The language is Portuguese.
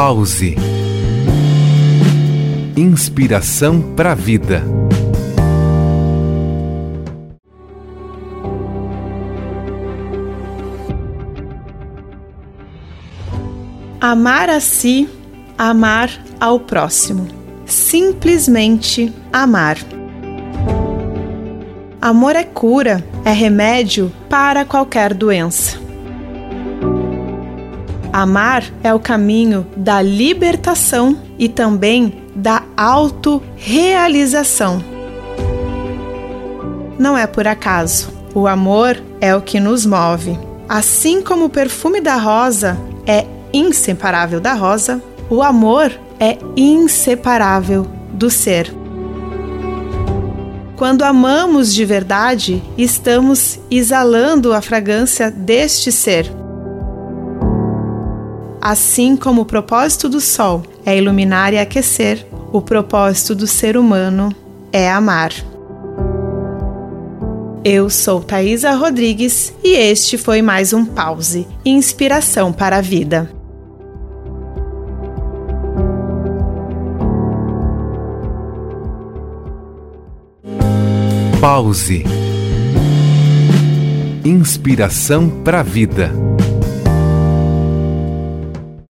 Pause. Inspiração para a vida. Amar a si, amar ao próximo. Simplesmente amar. Amor é cura, é remédio para qualquer doença. Amar é o caminho da libertação e também da autorrealização. Não é por acaso. O amor é o que nos move. Assim como o perfume da rosa é inseparável da rosa, o amor é inseparável do ser. Quando amamos de verdade, estamos exalando a fragrância deste ser. Assim como o propósito do sol é iluminar e aquecer, o propósito do ser humano é amar. Eu sou Thaisa Rodrigues e este foi mais um Pause Inspiração para a Vida. Pause. Inspiração para a vida.